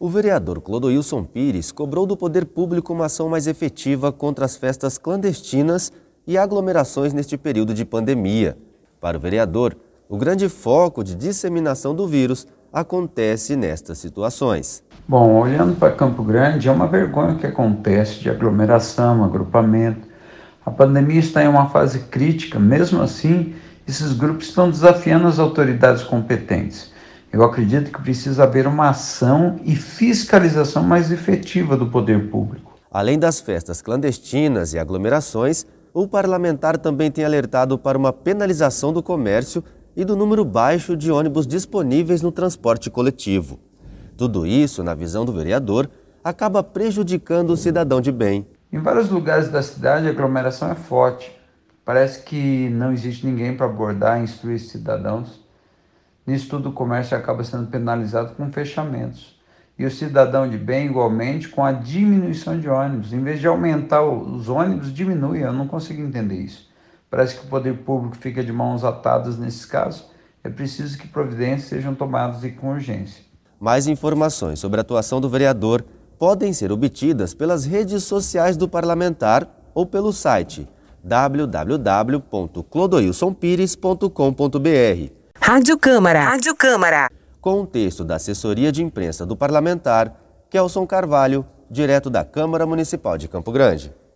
O vereador Clodoilson Pires cobrou do poder público uma ação mais efetiva contra as festas clandestinas e aglomerações neste período de pandemia. Para o vereador, o grande foco de disseminação do vírus acontece nestas situações. Bom, olhando para Campo Grande, é uma vergonha que acontece de aglomeração, agrupamento. A pandemia está em uma fase crítica, mesmo assim, esses grupos estão desafiando as autoridades competentes. Eu acredito que precisa haver uma ação e fiscalização mais efetiva do poder público. Além das festas clandestinas e aglomerações, o parlamentar também tem alertado para uma penalização do comércio e do número baixo de ônibus disponíveis no transporte coletivo. Tudo isso, na visão do vereador, acaba prejudicando o cidadão de bem. Em vários lugares da cidade, a aglomeração é forte. Parece que não existe ninguém para abordar e instruir os cidadãos. Nisso tudo, o comércio acaba sendo penalizado com fechamentos. E o cidadão de bem, igualmente, com a diminuição de ônibus. Em vez de aumentar os ônibus, diminui. Eu não consigo entender isso. Parece que o poder público fica de mãos atadas nesses casos. É preciso que providências sejam tomadas e com urgência. Mais informações sobre a atuação do vereador podem ser obtidas pelas redes sociais do parlamentar ou pelo site www.clodoilsonpires.com.br. Rádio Câmara. Rádio Câmara. Com o texto da assessoria de imprensa do parlamentar, Kelson Carvalho, direto da Câmara Municipal de Campo Grande.